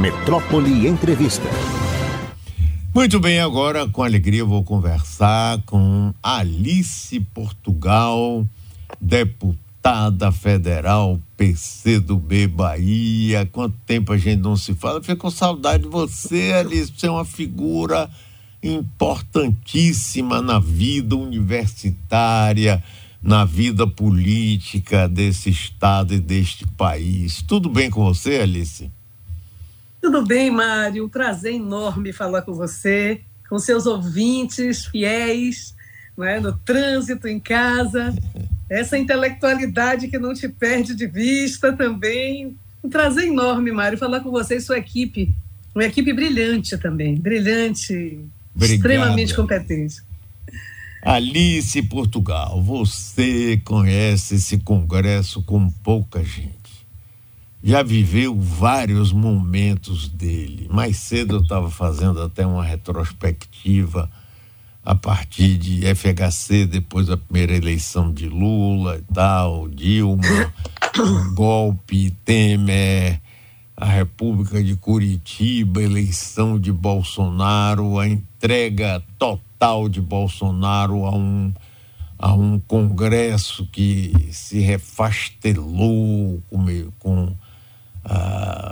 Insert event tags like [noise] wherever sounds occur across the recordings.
Metrópole Entrevista. Muito bem, agora com alegria vou conversar com Alice Portugal, deputada federal PCdoB Bahia. Quanto tempo a gente não se fala? Fico com saudade de você, Alice. Você é uma figura importantíssima na vida universitária, na vida política desse estado e deste país. Tudo bem com você, Alice? Tudo bem, Mário? Um prazer enorme falar com você, com seus ouvintes fiéis, né? no trânsito, em casa. Essa intelectualidade que não te perde de vista também. Um prazer enorme, Mário, falar com você e sua equipe. Uma equipe brilhante também, brilhante, extremamente competente. Alice Portugal, você conhece esse congresso com pouca gente já viveu vários momentos dele. Mais cedo eu estava fazendo até uma retrospectiva a partir de FHC, depois da primeira eleição de Lula e tal, Dilma, golpe, Temer, a República de Curitiba, eleição de Bolsonaro, a entrega total de Bolsonaro a um a um congresso que se refastelou com, com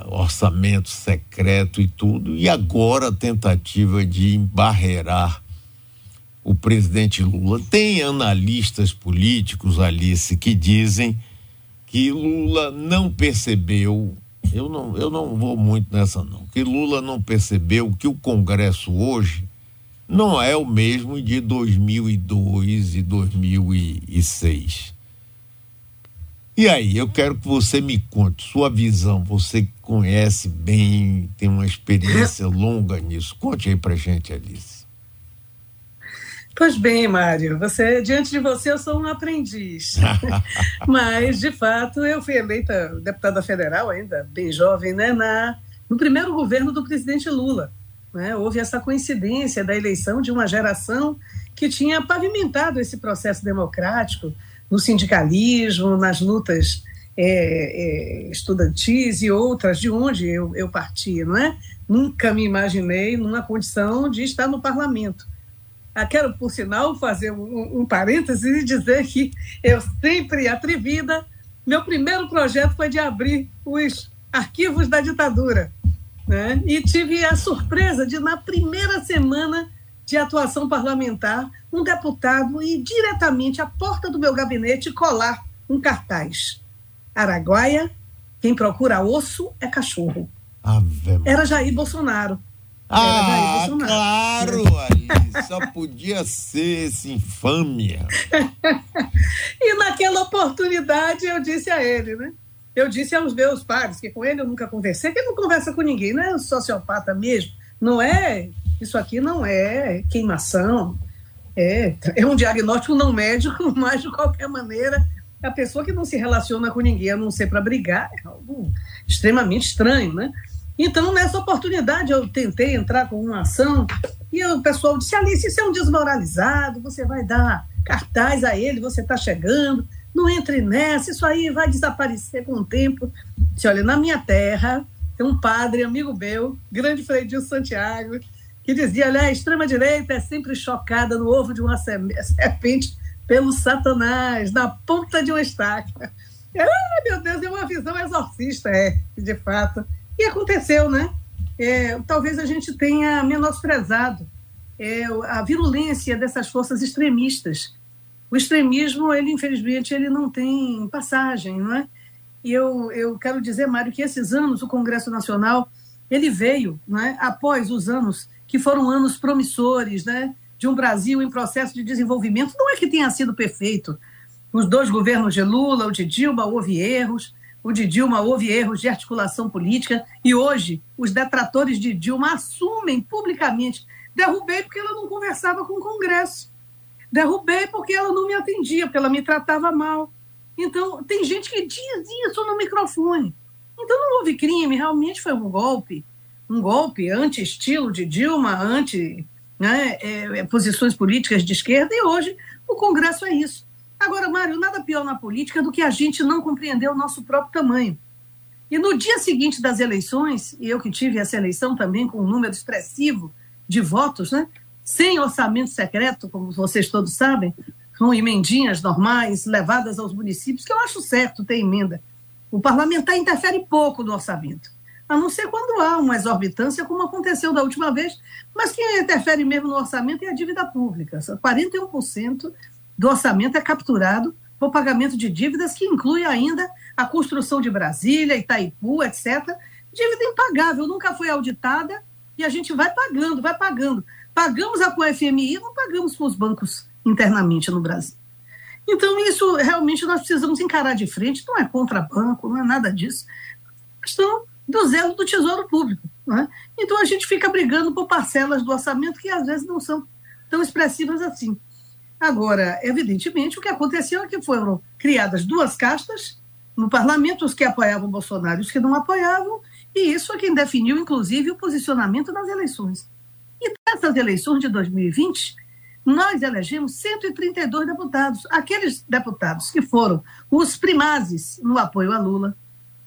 orçamento secreto e tudo, e agora a tentativa de embarrear o presidente Lula. Tem analistas políticos, Alice, que dizem que Lula não percebeu, eu não, eu não vou muito nessa não, que Lula não percebeu que o Congresso hoje não é o mesmo de 2002 e 2006 e aí, eu quero que você me conte sua visão. Você conhece bem, tem uma experiência longa nisso. Conte aí pra gente, Alice. Pois bem, Mário, você diante de você eu sou um aprendiz. [laughs] Mas, de fato, eu fui eleita deputada federal ainda, bem jovem, né, na, no primeiro governo do presidente Lula. Né? Houve essa coincidência da eleição de uma geração que tinha pavimentado esse processo democrático, no sindicalismo, nas lutas é, é, estudantis e outras de onde eu, eu parti, não é? Nunca me imaginei numa condição de estar no parlamento. Ah, quero, por sinal, fazer um, um parêntese e dizer que eu sempre atrevida, meu primeiro projeto foi de abrir os arquivos da ditadura. Né? E tive a surpresa de, na primeira semana, de atuação parlamentar, um deputado ir diretamente à porta do meu gabinete colar um cartaz. Araguaia, quem procura osso é cachorro. Ave Era Jair Bolsonaro. Era ah, Jair Bolsonaro. claro, ali, só podia ser esse infâmia. e naquela oportunidade eu disse a ele, né? Eu disse aos meus pais, que com ele eu nunca conversei, que ele não conversa com ninguém, não é um sociopata mesmo, não é isso aqui não é queimação, é, é um diagnóstico não médico, [laughs] mas de qualquer maneira, a pessoa que não se relaciona com ninguém, a não ser para brigar, é algo extremamente estranho, né? Então, nessa oportunidade, eu tentei entrar com uma ação e o pessoal disse: Alice, isso é um desmoralizado, você vai dar cartaz a ele, você está chegando, não entre nessa, isso aí vai desaparecer com o tempo. Disse: olha, na minha terra tem um padre, amigo meu, grande Frei Santiago, que dizia: olha, a extrema-direita é sempre chocada no ovo de uma serpente pelo Satanás, na ponta de uma estaca. Ah, meu Deus, é uma visão exorcista, é, de fato. E aconteceu, né? É, talvez a gente tenha menosprezado é, a virulência dessas forças extremistas. O extremismo, ele infelizmente, ele não tem passagem, não é? E eu, eu quero dizer, Mário, que esses anos o Congresso Nacional ele veio, não é, após os anos que foram anos promissores, né? De um Brasil em processo de desenvolvimento. Não é que tenha sido perfeito. Os dois governos de Lula, o de Dilma, houve erros. O de Dilma houve erros de articulação política. E hoje, os detratores de Dilma assumem publicamente: derrubei porque ela não conversava com o Congresso. Derrubei porque ela não me atendia, porque ela me tratava mal. Então, tem gente que diz isso no microfone. Então, não houve crime, realmente foi um golpe um golpe anti-estilo de Dilma, anti né, é, é, posições políticas de esquerda, e hoje o Congresso é isso. Agora, Mário, nada pior na política do que a gente não compreender o nosso próprio tamanho. E no dia seguinte das eleições, e eu que tive essa eleição também com um número expressivo de votos, né? sem orçamento secreto, como vocês todos sabem, com emendinhas normais levadas aos municípios, que eu acho certo ter emenda. O parlamentar interfere pouco no orçamento, a não ser quando há uma exorbitância, como aconteceu da última vez, mas quem interfere mesmo no orçamento é a dívida pública. 41% do orçamento é capturado por pagamento de dívidas, que inclui ainda a construção de Brasília, Itaipu, etc. Dívida impagável, nunca foi auditada e a gente vai pagando, vai pagando. Pagamos a com a FMI, não pagamos com os bancos internamente no Brasil. Então, isso realmente nós precisamos encarar de frente, não é contra banco, não é nada disso. Questão do zelo do Tesouro Público. Né? Então, a gente fica brigando por parcelas do orçamento que às vezes não são tão expressivas assim. Agora, evidentemente, o que aconteceu é que foram criadas duas castas no parlamento, os que apoiavam Bolsonaro e os que não apoiavam, e isso é quem definiu, inclusive, o posicionamento nas eleições. E nessas eleições de 2020, nós elegemos 132 deputados. Aqueles deputados que foram os primazes no apoio a Lula,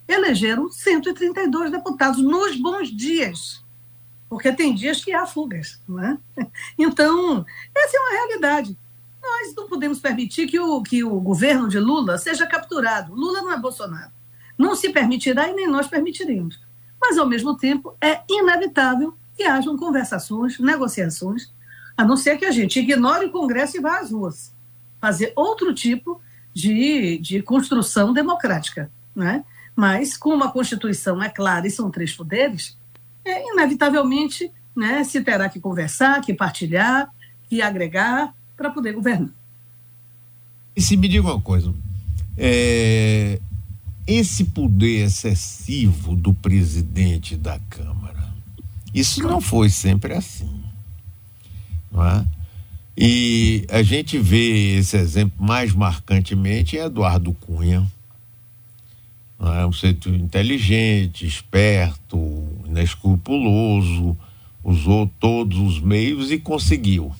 elegeram 132 deputados nos bons dias, porque tem dias que há fugas, não é? [laughs] Então, essa é uma realidade. Nós não podemos permitir que o, que o governo de Lula seja capturado. Lula não é Bolsonaro. Não se permitirá e nem nós permitiremos. Mas, ao mesmo tempo, é inevitável que hajam conversações, negociações, a não ser que a gente ignore o Congresso e vá às ruas fazer outro tipo de, de construção democrática. Né? Mas, como a Constituição é clara e são três poderes, é, inevitavelmente né, se terá que conversar, que partilhar, que agregar para poder governar. E se me diga uma coisa, é, esse poder excessivo do presidente da Câmara, isso não foi sempre assim, não é? E a gente vê esse exemplo mais marcantemente em Eduardo Cunha, é? um ser inteligente, esperto, inescrupuloso, usou todos os meios e conseguiu.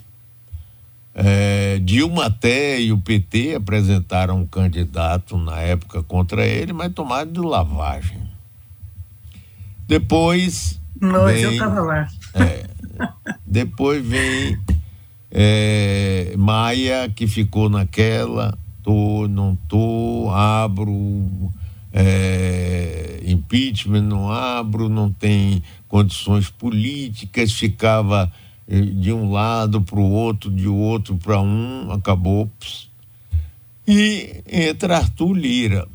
É, Dilma até e o PT apresentaram um candidato na época contra ele, mas tomaram de lavagem. Depois. Nós, vem, eu estava lá. É, depois vem é, Maia, que ficou naquela, tô, não tô, abro é, impeachment, não abro, não tem condições políticas, ficava de um lado para o outro, de outro para um, acabou. E entra Arthur Lira.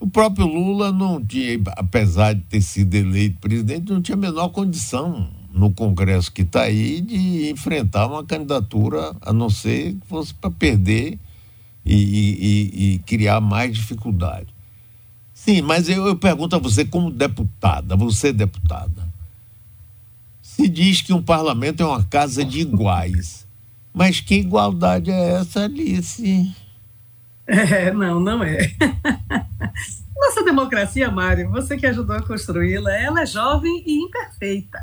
O próprio Lula não tinha, apesar de ter sido eleito presidente, não tinha a menor condição no Congresso que está aí de enfrentar uma candidatura, a não ser que fosse para perder e, e, e, criar mais dificuldade. Sim, mas eu, eu pergunto a você, como deputada, você deputada, se diz que um parlamento é uma casa de iguais. Mas que igualdade é essa, Alice? É, não, não é. [laughs] Nossa democracia, Mário, você que ajudou a construí-la, ela é jovem e imperfeita.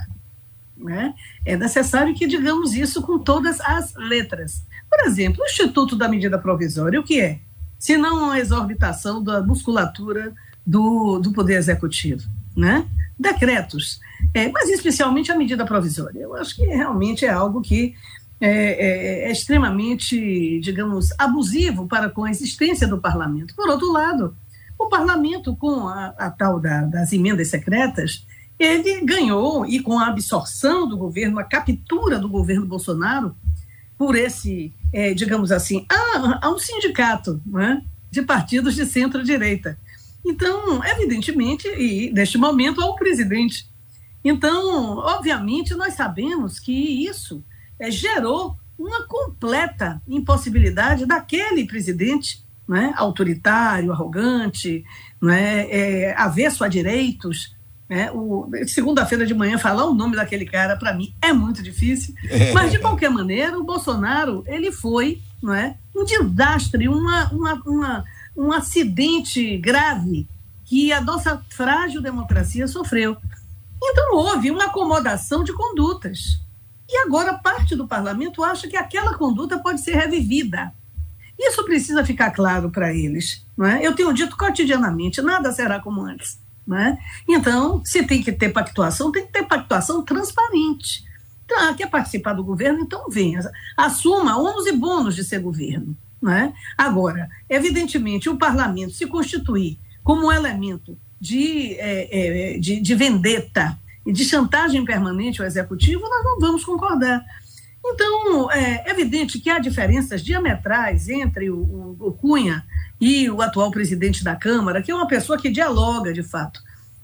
Né? É necessário que digamos isso com todas as letras. Por exemplo, o Instituto da Medida Provisória, o que é? Se não uma exorbitação da musculatura do, do Poder Executivo. Né? Decretos é, mas especialmente a medida provisória. Eu acho que realmente é algo que é, é, é, extremamente, digamos, abusivo para com a existência do parlamento. Por outro lado, o parlamento, com a, a tal da, das emendas secretas, ele ganhou, e com a absorção do governo, a captura do governo Bolsonaro, por esse, é, digamos assim, há, há um sindicato né, de partidos de centro-direita. Então, evidentemente, e neste momento há um presidente então, obviamente, nós sabemos que isso é, gerou uma completa impossibilidade daquele presidente né, autoritário, arrogante, né, é, avesso a direitos. Né, Segunda-feira de manhã, falar o nome daquele cara, para mim, é muito difícil. É. Mas, de qualquer maneira, o Bolsonaro ele foi não é, um desastre, uma, uma, uma, um acidente grave que a nossa frágil democracia sofreu. Então, houve uma acomodação de condutas. E agora parte do parlamento acha que aquela conduta pode ser revivida. Isso precisa ficar claro para eles. Não é? Eu tenho dito cotidianamente: nada será como antes. Né? Então, se tem que ter pactuação, tem que ter pactuação transparente. Então, ah, quer participar do governo? Então venha. Assuma ônus e bônus de ser governo. Né? Agora, evidentemente, o parlamento se constituir como um elemento de, é, é, de, de vendetta e de chantagem permanente ao executivo, nós não vamos concordar. Então, é evidente que há diferenças diametrais entre o, o, o, Cunha e o atual presidente da Câmara, que é uma pessoa que dialoga, de fato,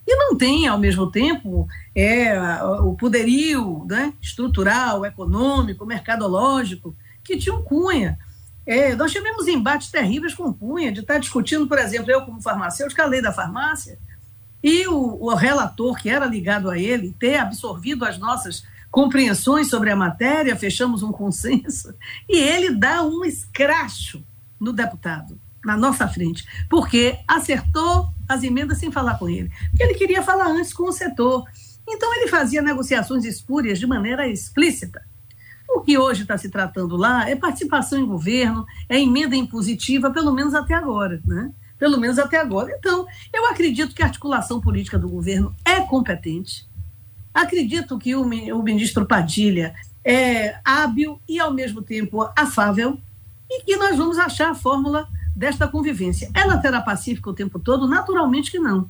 e não tem, ao mesmo tempo, é, o poderio né, estrutural, econômico, mercadológico que tinha o Cunha. É, nós tivemos embates terríveis com o Cunha, de estar discutindo, por exemplo, eu como farmacêutico, a lei da farmácia, e o, o relator que era ligado a ele ter absorvido as nossas compreensões sobre a matéria, fechamos um consenso, e ele dá um escracho no deputado, na nossa frente, porque acertou as emendas sem falar com ele, porque ele queria falar antes com o setor. Então, ele fazia negociações espúrias de maneira explícita. O que hoje está se tratando lá é participação em governo, é emenda impositiva, pelo menos até agora, né? Pelo menos até agora. Então, eu acredito que a articulação política do governo é competente, Acredito que o, o ministro Padilha é hábil e, ao mesmo tempo, afável e que nós vamos achar a fórmula desta convivência. Ela terá pacífica o tempo todo? Naturalmente que não.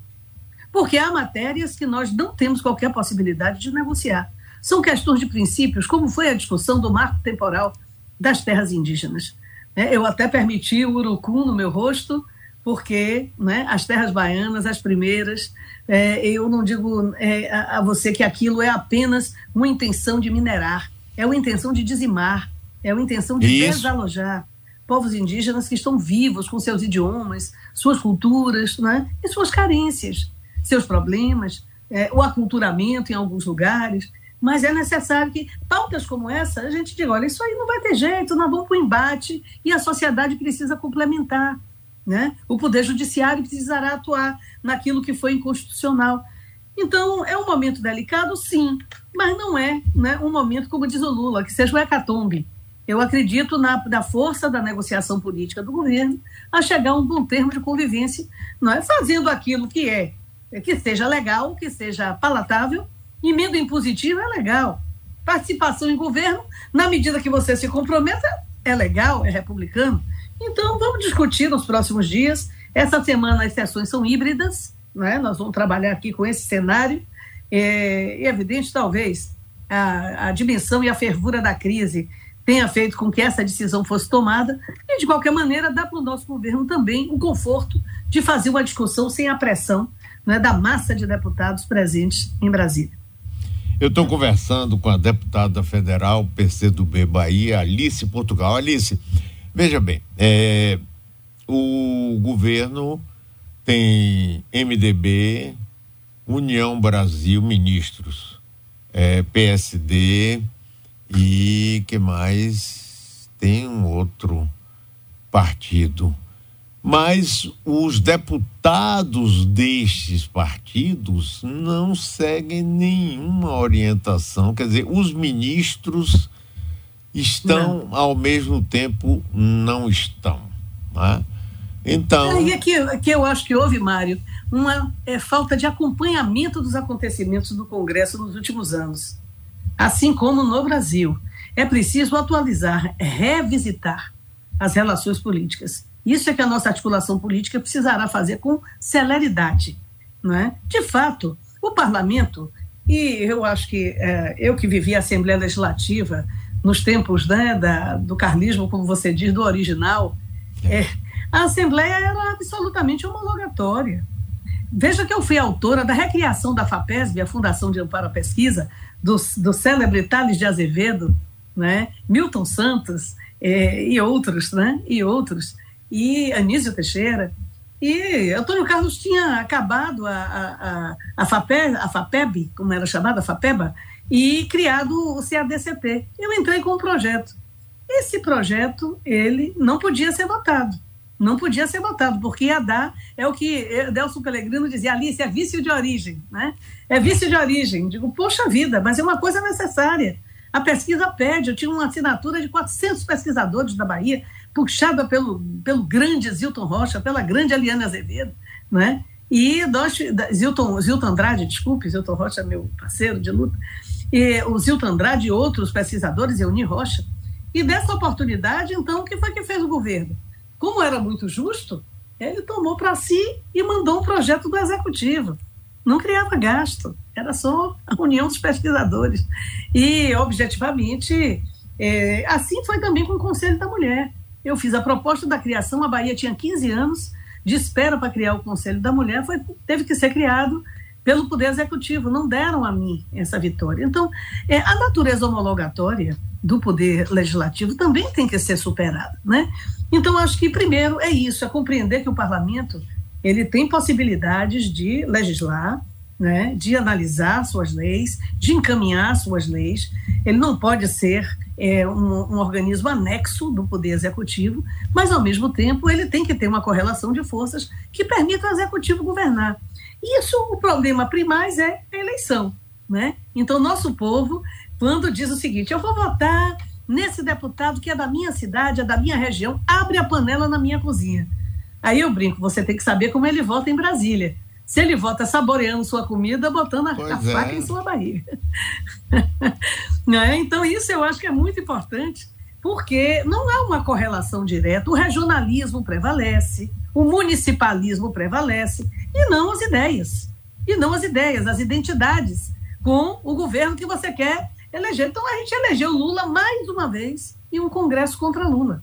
Porque há matérias que nós não temos qualquer possibilidade de negociar. São questões de princípios, como foi a discussão do marco temporal das terras indígenas. É, eu até permiti o urucum no meu rosto, porque né, as terras baianas, as primeiras, é, eu não digo é, a, a, você que aquilo é apenas uma intenção de minerar, é uma intenção de dizimar, é uma intenção de Isso. desalojar povos indígenas que estão vivos com seus idiomas, suas culturas né, e suas carências, seus problemas, é, o aculturamento em alguns lugares. Mas é necessário que pautas como essa a gente diga: olha, isso aí não vai ter jeito, nós vamos para o embate e a sociedade precisa complementar. Né? O Poder Judiciário precisará atuar naquilo que foi inconstitucional. Então, é um momento delicado, sim, mas não é né, um momento, como diz o Lula, que seja o hecatombe. Eu acredito na, na força da negociação política do governo a chegar a um bom termo de convivência, não é fazendo aquilo que é, que seja legal, que seja palatável. Emenda impositiva é legal. Participação em governo, na medida que você se comprometa, é legal, é republicano. Então, vamos discutir nos próximos dias. Essa semana as sessões são híbridas, né? nós vamos trabalhar aqui com esse cenário. É, evidente, talvez, a, a dimensão e a fervura da crise tenha feito com que essa decisão fosse tomada, e, de qualquer maneira, dá para o nosso governo também o conforto de fazer uma discussão sem a pressão né, da massa de deputados presentes em Brasília. Eu estou conversando com a deputada federal PCdoB Bahia, Alice Portugal. Alice, Veja bem, é, o governo tem MDB, União Brasil, ministros, é, PSD e que mais? Tem um outro partido. Mas os deputados destes partidos não seguem nenhuma orientação, quer dizer, os ministros estão não. ao mesmo tempo não estão. Né? Então. É, e aqui, aqui eu acho que houve, Mário, uma é, falta de acompanhamento dos acontecimentos do Congresso nos últimos anos. Assim como no Brasil. É preciso atualizar, revisitar as relações políticas. Isso é que a nossa articulação política precisará fazer com celeridade. Não é? De fato, o parlamento, e eu acho que é, eu que vivi a Assembleia Legislativa nos tempos né, da, do carlismo, como você diz, do original, é, a Assembleia era absolutamente homologatória. Veja que eu fui autora da recriação da FAPESB, a Fundação de Amparo à Pesquisa, do, do célebre Tales de Azevedo, né, Milton Santos é, e outros, né, e outros, e Anísio Teixeira. E Antônio Carlos tinha acabado a, a, a, FAPEB, a FAPEB, como era chamada, a FAPEBA, e criado o CADCP. Eu entrei com um projeto. Esse projeto, ele não podia ser votado. Não podia ser votado, porque ia dar, é o que Delson Pellegrino dizia, Alice, é vício de origem, né? É vício de origem. Digo, poxa vida, mas é uma coisa necessária. A pesquisa pede, eu tinha uma assinatura de 400 pesquisadores da Bahia, puxada pelo, pelo grande Zilton Rocha, pela grande Eliane Azevedo, né? E nós, Zilton, Zilton Andrade, desculpe, Zilton Rocha, meu parceiro de luta, e o Zilton Andrade e outros pesquisadores, Euni Rocha. E dessa oportunidade, então, o que foi que fez o governo? Como era muito justo, ele tomou para si e mandou um projeto do executivo. Não criava gasto, era só a união dos pesquisadores. E, objetivamente, é, assim foi também com o Conselho da Mulher. Eu fiz a proposta da criação, a Bahia tinha 15 anos de espera para criar o Conselho da Mulher, foi, teve que ser criado pelo Poder Executivo, não deram a mim essa vitória. Então, é, a natureza homologatória do Poder Legislativo também tem que ser superada, né? Então, acho que primeiro é isso, é compreender que o Parlamento ele tem possibilidades de legislar, né, de analisar suas leis, de encaminhar suas leis. Ele não pode ser é, um, um, organismo anexo do Poder Executivo, mas, ao mesmo tempo, ele tem que ter uma correlação de forças que permita ao Executivo governar. Isso, o problema primais é a eleição. Né? Então, nosso povo, quando diz o seguinte: eu vou votar nesse deputado que é da minha cidade, é da minha região, abre a panela na minha cozinha. Aí eu brinco, você tem que saber como ele vota em Brasília. Se ele vota saboreando sua comida, botando a, a faca é. em sua barriga. [laughs] é? Então, isso eu acho que é muito importante, porque não há uma correlação direta. O regionalismo prevalece, o municipalismo prevalece, e não as ideias. E não as ideias, as identidades com o governo que você quer eleger. Então, a gente elegeu Lula mais uma vez em um Congresso contra Lula.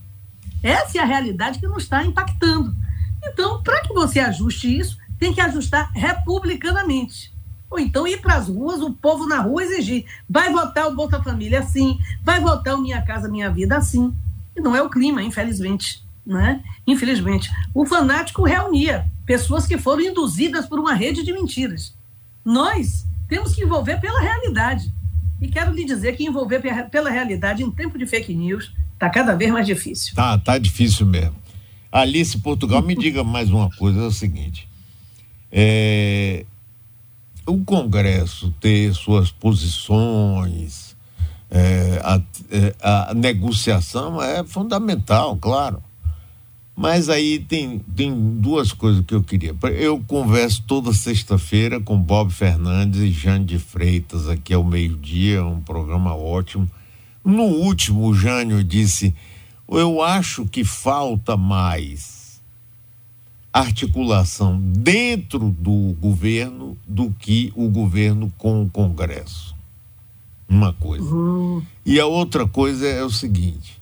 Essa é a realidade que nos está impactando. Então, para que você ajuste isso, tem que ajustar republicanamente. Ou então ir para as ruas, o povo na rua exigir. Vai votar o Bolsa Família assim, vai votar o Minha Casa Minha Vida assim. E não é o clima, infelizmente. Né? Infelizmente. O fanático reunia pessoas que foram induzidas por uma rede de mentiras. Nós temos que envolver pela realidade. E quero lhe dizer que envolver pela realidade em tempo de fake news está cada vez mais difícil. Tá, tá difícil mesmo. Alice Portugal, me diga mais uma coisa, é o seguinte. É, o Congresso ter suas posições, é, a, é, a, negociação é fundamental, claro. Mas aí tem, tem duas coisas que eu queria. Eu converso toda sexta-feira com Bob Fernandes e Jane de Freitas, aqui ao meio-dia, um programa ótimo. No último, o Jânio disse: Eu acho que falta mais articulação dentro do governo do que o governo com o Congresso. Uma coisa. Uhum. E a outra coisa é o seguinte: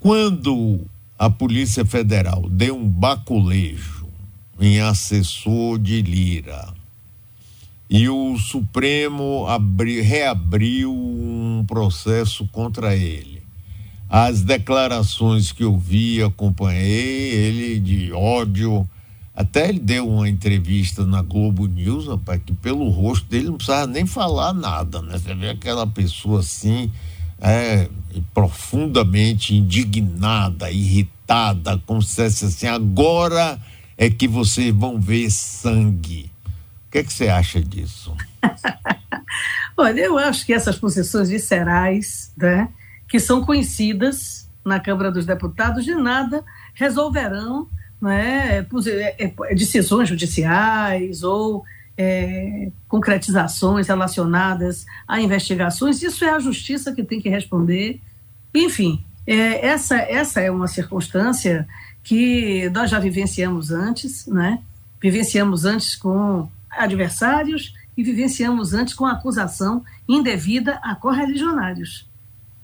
quando a Polícia Federal deu um baculejo em assessor de Lira e o Supremo abri, reabriu um processo contra ele as declarações que eu vi, acompanhei, ele de ódio. Até ele deu uma entrevista na Globo News, rapaz, que pelo rosto dele não precisava nem falar nada, né? Você vê aquela pessoa assim, é, profundamente indignada, irritada, como se fosse assim, agora é que vocês vão ver sangue. O que, é que você acha disso? [laughs] Olha, eu acho que essas posições viscerais, né? Que são conhecidas na Câmara dos Deputados, de nada resolverão né, decisões judiciais ou é, concretizações relacionadas a investigações. Isso é a justiça que tem que responder. Enfim, é, essa, essa é uma circunstância que nós já vivenciamos antes, né? vivenciamos antes com adversários e vivenciamos antes com acusação indevida a correligionários.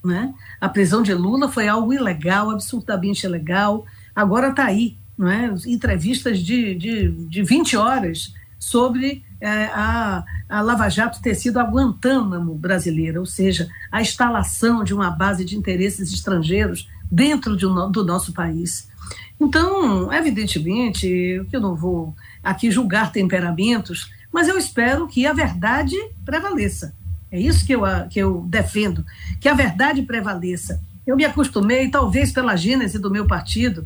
Né? A prisão de Lula foi algo ilegal, absurdamente ilegal. Agora está aí, não é? entrevistas de, de, de 20 horas sobre é, a, a Lava Jato ter sido a Guantánamo brasileira, ou seja, a instalação de uma base de interesses estrangeiros dentro de, do nosso país. Então, evidentemente, eu não vou aqui julgar temperamentos, mas eu espero que a verdade prevaleça. É isso que eu, que eu defendo, que a verdade prevaleça. Eu me acostumei, talvez pela gênese do meu partido,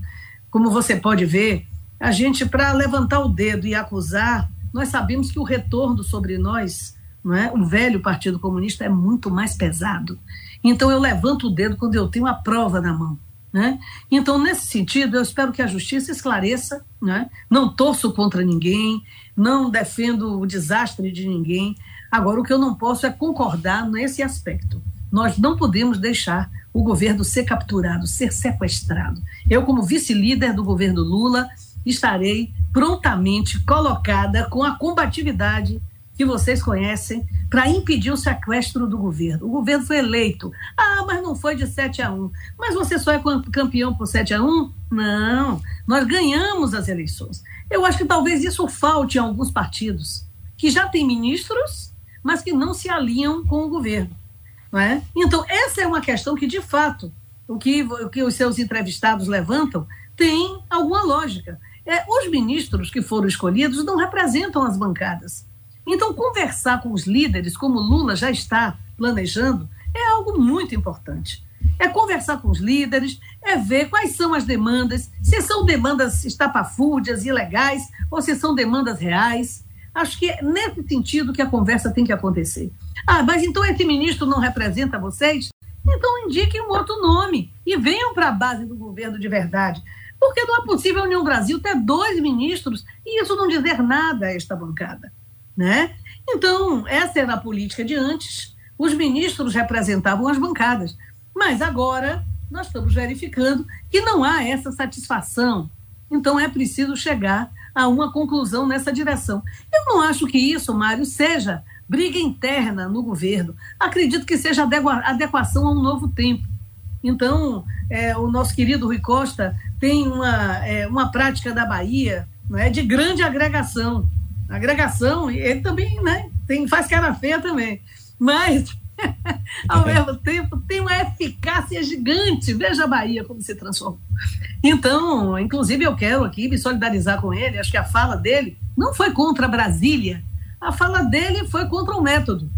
como você pode ver, a gente, para levantar o dedo e acusar, nós sabemos que o retorno sobre nós, não é? o velho Partido Comunista, é muito mais pesado. Então eu levanto o dedo quando eu tenho a prova na mão. Né? Então, nesse sentido, eu espero que a justiça esclareça, né? não torço contra ninguém, não defendo o desastre de ninguém. Agora, o que eu não posso é concordar nesse aspecto. Nós não podemos deixar o governo ser capturado, ser sequestrado. Eu, como vice-líder do governo Lula, estarei prontamente colocada com a combatividade que vocês conhecem para impedir o sequestro do governo. O governo foi eleito. Ah, mas não foi de 7 a 1. Mas você só é campeão por 7 a 1? Não. Nós ganhamos as eleições. Eu acho que talvez isso falte em alguns partidos que já têm ministros, mas que não se alinham com o governo. Não é? Então, essa é uma questão que, de fato, o que, o que os seus entrevistados levantam tem alguma lógica. É, os ministros que foram escolhidos não representam as bancadas. Então, conversar com os líderes, como Lula já está planejando, é algo muito importante. É conversar com os líderes, é ver quais são as demandas, se são demandas estapafúrdias, ilegais, ou se são demandas reais. Acho que é nesse sentido que a conversa tem que acontecer. Ah, mas então esse ministro não representa vocês? Então indiquem um outro nome e venham para a base do governo de verdade. Porque não é possível a União Brasil ter dois ministros e isso não dizer nada a esta bancada. Né? Então, essa era a política de antes. Os ministros representavam as bancadas. Mas agora nós estamos verificando que não há essa satisfação. Então, é preciso chegar a uma conclusão nessa direção. Eu não acho que isso, Mário, seja briga interna no governo. Acredito que seja adequação a um novo tempo. Então, é, o nosso querido Rui Costa tem uma, é, uma prática da Bahia não é, de grande agregação agregação, ele também né, tem, faz cara feia também. Mas, [laughs] ao mesmo tempo, tem uma eficácia gigante. Veja a Bahia como se transformou. Então, inclusive, eu quero aqui me solidarizar com ele. Acho que a fala dele não foi contra Brasília, a fala dele foi contra o método,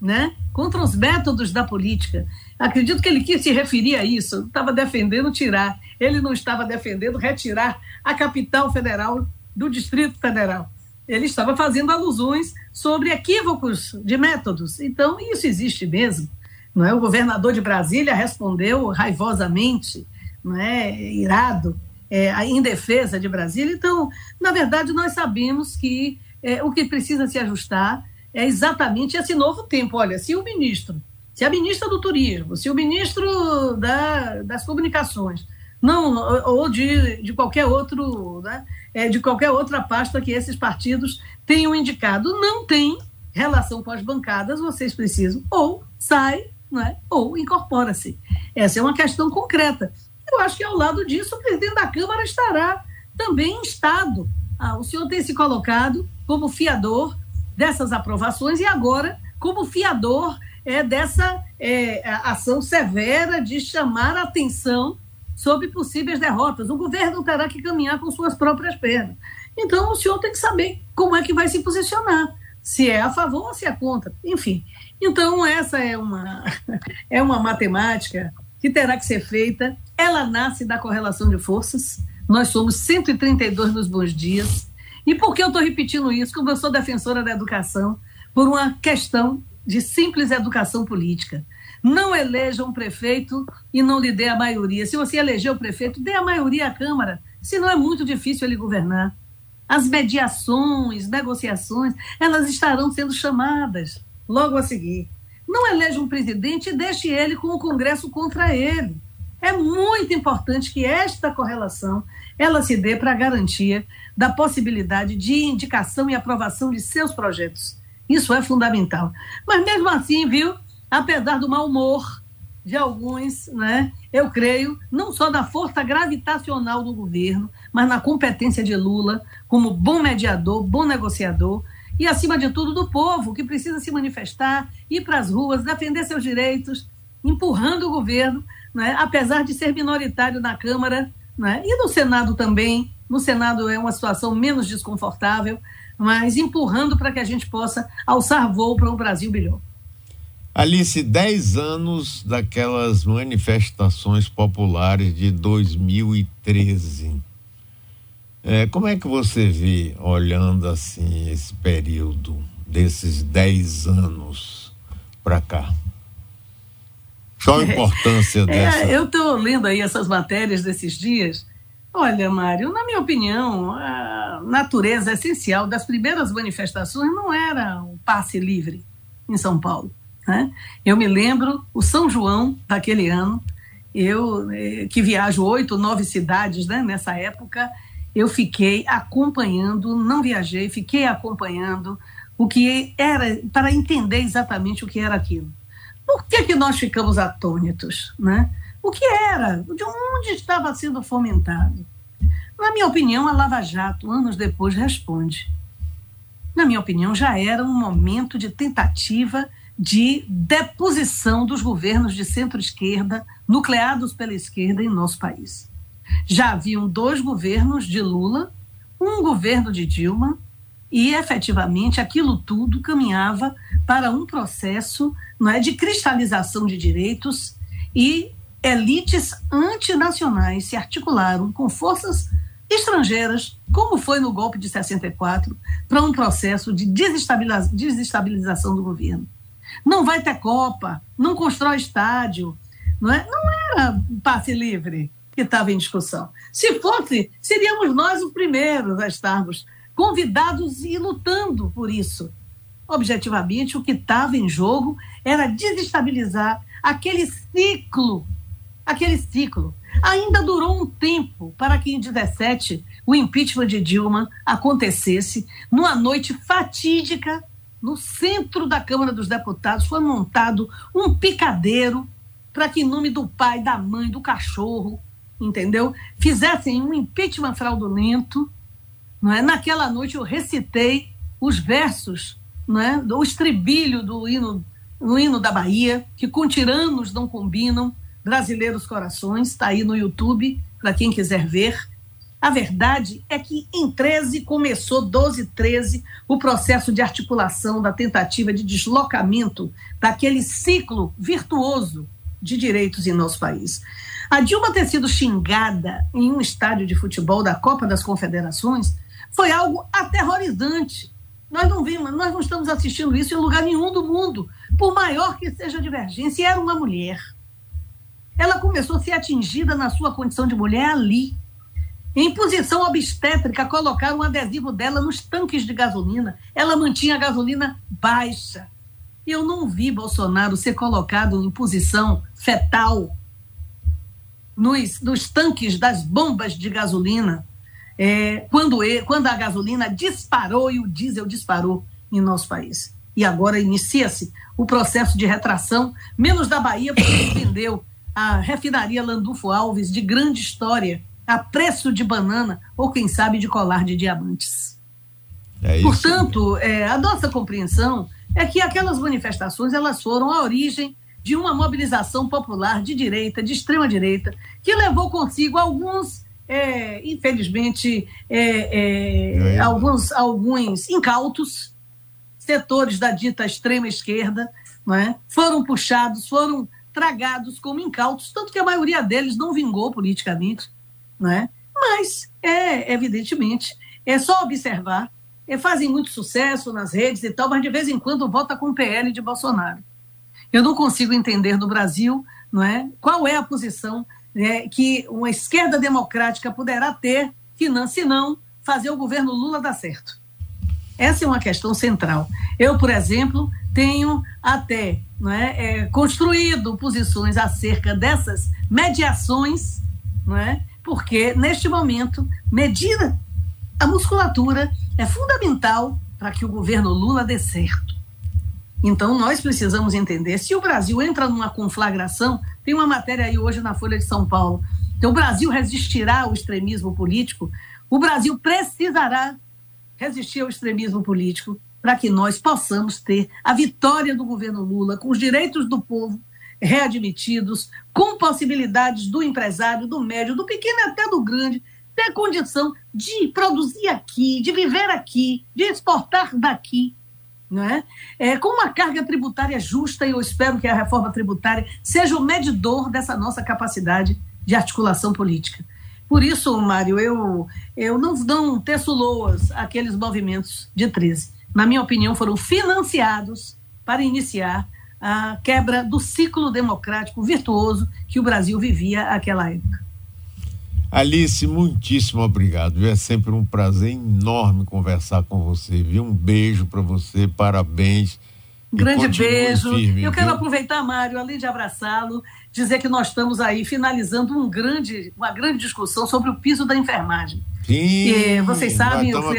né? contra os métodos da política. Acredito que ele quis se referir a isso. Estava defendendo tirar. Ele não estava defendendo retirar a capital federal do Distrito Federal ele estava fazendo alusões sobre equívocos de métodos. Então, isso existe mesmo. Não é? O governador de Brasília respondeu raivosamente, não é? irado, é, em defesa de Brasília. Então, na verdade, nós sabemos que é, o que precisa se ajustar é exatamente esse novo tempo. Olha, se o ministro, se a ministra do Turismo, se o ministro da, das Comunicações, não, ou de, de qualquer outro, né, é, de qualquer outra pasta que esses partidos tenham indicado. Não tem relação com as bancadas, vocês precisam ou sai, né, ou incorpora-se. Essa é uma questão concreta. Eu acho que ao lado disso o presidente da Câmara estará também em estado. Ah, o senhor tem se colocado como fiador dessas aprovações e agora como fiador é, dessa é, ação severa de chamar a atenção sobre possíveis derrotas. O governo terá que caminhar com suas próprias pernas. Então, o senhor tem que saber como é que vai se posicionar, se é a favor ou se é contra. Enfim, então essa é uma, [laughs] é uma matemática que terá que ser feita. Ela nasce da correlação de forças. Nós somos 132 nos bons dias. E por que eu estou repetindo isso? Como eu sou defensora da educação, por uma questão de simples educação política. Não eleja um prefeito e não lhe dê a maioria. Se você eleger o prefeito, dê a maioria à Câmara, senão é muito difícil ele governar. As mediações, negociações, elas estarão sendo chamadas logo a seguir. Não eleja um presidente e deixe ele com o Congresso contra ele. É muito importante que esta correlação ela se dê para a garantia da possibilidade de indicação e aprovação de seus projetos. Isso é fundamental. Mas mesmo assim, viu? Apesar do mau humor de alguns, né, eu creio, não só na força gravitacional do governo, mas na competência de Lula como bom mediador, bom negociador e, acima de tudo, do povo, que precisa se manifestar, ir para as ruas, defender seus direitos, empurrando o governo, né, apesar de ser minoritário na Câmara né, e no Senado também. No Senado é uma situação menos desconfortável, mas empurrando para que a gente possa alçar voo para um Brasil melhor. Alice, 10 anos daquelas manifestações populares de 2013. É, como é que você vê, olhando assim, esse período desses 10 anos para cá? Qual a [laughs] importância é, dessa? É, eu estou lendo aí essas matérias desses dias. Olha, Mário, na minha opinião, a natureza essencial das primeiras manifestações não era o passe livre em São Paulo. Né? Eu me lembro o São João daquele ano, eu eh, que viajo oito, nove cidades né, nessa época, eu fiquei acompanhando, não viajei, fiquei acompanhando o que era, para entender exatamente o que era aquilo. Por que, que nós ficamos atônitos? Né? O que era? De onde estava sendo fomentado? Na minha opinião, a Lava Jato, anos depois, responde. Na minha opinião, já era um momento de tentativa de deposição dos governos de centro-esquerda, nucleados pela esquerda em nosso país. Já haviam dois governos de Lula, um governo de Dilma, e efetivamente aquilo tudo caminhava para um processo não é, de cristalização de direitos e elites antinacionais se articularam com forças estrangeiras, como foi no golpe de 64, para um processo de desestabilização do governo. Não vai ter Copa, não constrói estádio, não, é? não era passe livre que estava em discussão. Se fosse, seríamos nós os primeiros a estarmos convidados e lutando por isso. Objetivamente, o que estava em jogo era desestabilizar aquele ciclo, aquele ciclo. Ainda durou um tempo para que em 17 o impeachment de Dilma acontecesse numa noite fatídica no centro da Câmara dos Deputados foi montado um picadeiro para que, em nome do pai, da mãe, do cachorro, entendeu? Fizessem um impeachment fraudulento. Não é? Naquela noite eu recitei os versos, não é? o estribilho do hino, no hino da Bahia, que com tiranos não combinam, brasileiros corações, está aí no YouTube, para quem quiser ver. A verdade é que em 13 começou 12 13 o processo de articulação da tentativa de deslocamento daquele ciclo virtuoso de direitos em nosso país. A Dilma ter sido xingada em um estádio de futebol da Copa das Confederações foi algo aterrorizante. Nós não vimos, nós não estamos assistindo isso em lugar nenhum do mundo, por maior que seja a divergência. E era uma mulher. Ela começou a ser atingida na sua condição de mulher ali, em posição obstétrica, colocaram um adesivo dela nos tanques de gasolina. Ela mantinha a gasolina baixa. Eu não vi Bolsonaro ser colocado em posição fetal nos, nos tanques das bombas de gasolina, é, quando, ele, quando a gasolina disparou e o diesel disparou em nosso país. E agora inicia-se o processo de retração, menos da Bahia, porque vendeu a refinaria Landulfo Alves, de grande história, a preço de banana ou, quem sabe, de colar de diamantes. É Portanto, é, a nossa compreensão é que aquelas manifestações elas foram a origem de uma mobilização popular de direita, de extrema direita, que levou consigo alguns, é, infelizmente, é, é, alguns, alguns incautos setores da dita extrema esquerda, não é? foram puxados, foram tragados como incautos, tanto que a maioria deles não vingou politicamente né? Mas, é, evidentemente, é só observar. É, fazem muito sucesso nas redes e tal, mas de vez em quando vota com o PL de Bolsonaro. Eu não consigo entender no Brasil não é, qual é a posição é, que uma esquerda democrática poderá ter, se não fazer o governo Lula dar certo. Essa é uma questão central. Eu, por exemplo, tenho até não é, é construído posições acerca dessas mediações não é, porque neste momento, medir a musculatura é fundamental para que o governo Lula dê certo. Então, nós precisamos entender: se o Brasil entra numa conflagração, tem uma matéria aí hoje na Folha de São Paulo, então o Brasil resistirá ao extremismo político, o Brasil precisará resistir ao extremismo político para que nós possamos ter a vitória do governo Lula com os direitos do povo readmitidos, com possibilidades do empresário, do médio, do pequeno até do grande, ter condição de produzir aqui, de viver aqui, de exportar daqui. Não é? É, com uma carga tributária justa, e eu espero que a reforma tributária seja o medidor dessa nossa capacidade de articulação política. Por isso, Mário, eu, eu não, não teço loas aqueles movimentos de 13. Na minha opinião, foram financiados para iniciar a quebra do ciclo democrático virtuoso que o Brasil vivia naquela época. Alice, muitíssimo obrigado. É sempre um prazer enorme conversar com você. Viu? Um beijo para você, parabéns. Grande beijo. Firme, Eu viu? quero aproveitar, Mário, além de abraçá-lo, dizer que nós estamos aí finalizando um grande, uma grande discussão sobre o piso da enfermagem. Sim, vocês sabem, eu, fui,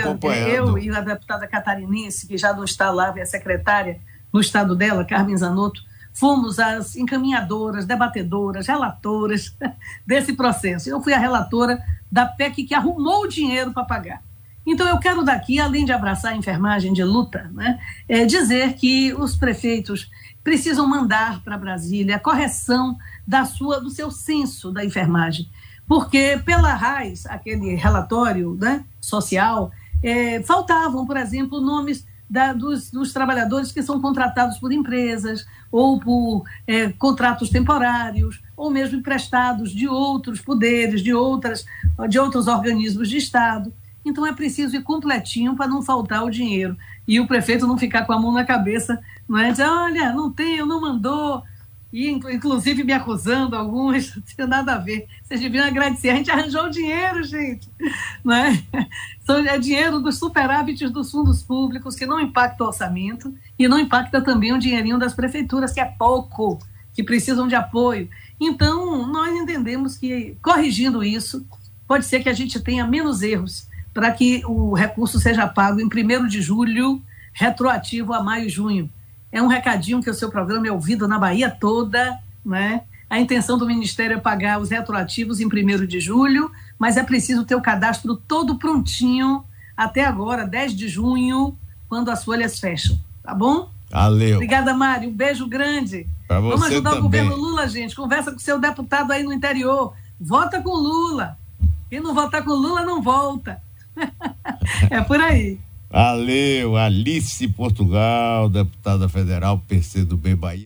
eu e a deputada catarinense, que já não está lá, é secretária no estado dela, Carmen Zanotto, fomos as encaminhadoras, debatedoras, relatoras [laughs] desse processo. Eu fui a relatora da PEC que arrumou o dinheiro para pagar. Então, eu quero daqui, além de abraçar a enfermagem de luta, né, é dizer que os prefeitos precisam mandar para Brasília a correção da sua, do seu censo da enfermagem. Porque, pela RAIS, aquele relatório né, social, é, faltavam, por exemplo, nomes da, dos, dos, trabalhadores que são contratados por empresas ou por é, contratos temporários ou mesmo emprestados de outros poderes, de, outras, de outros organismos de Estado. Então é preciso ir completinho para não faltar o dinheiro. E o prefeito não ficar com a mão na cabeça, não é? Dizer, olha, não tenho, não mandou, inclusive me acusando alguns, [laughs] não tinha nada a ver. Vocês deviam agradecer. A gente arranjou dinheiro, gente. [laughs] Né? É dinheiro dos superávites dos fundos públicos, que não impacta o orçamento e não impacta também o dinheirinho das prefeituras, que é pouco, que precisam de apoio. Então, nós entendemos que, corrigindo isso, pode ser que a gente tenha menos erros para que o recurso seja pago em 1 de julho, retroativo a maio e junho é um recadinho que o seu programa é ouvido na Bahia toda, né? A intenção do Ministério é pagar os retroativos em 1 de julho, mas é preciso ter o cadastro todo prontinho até agora, 10 de junho, quando as folhas fecham. Tá bom? Valeu. Obrigada, Mário. Um beijo grande. Pra você Vamos ajudar também. o governo Lula, gente. Conversa com o seu deputado aí no interior. Vota com Lula. Quem não votar com Lula não volta. [laughs] é por aí. Valeu, Alice Portugal, deputada federal, PC do B Bahia.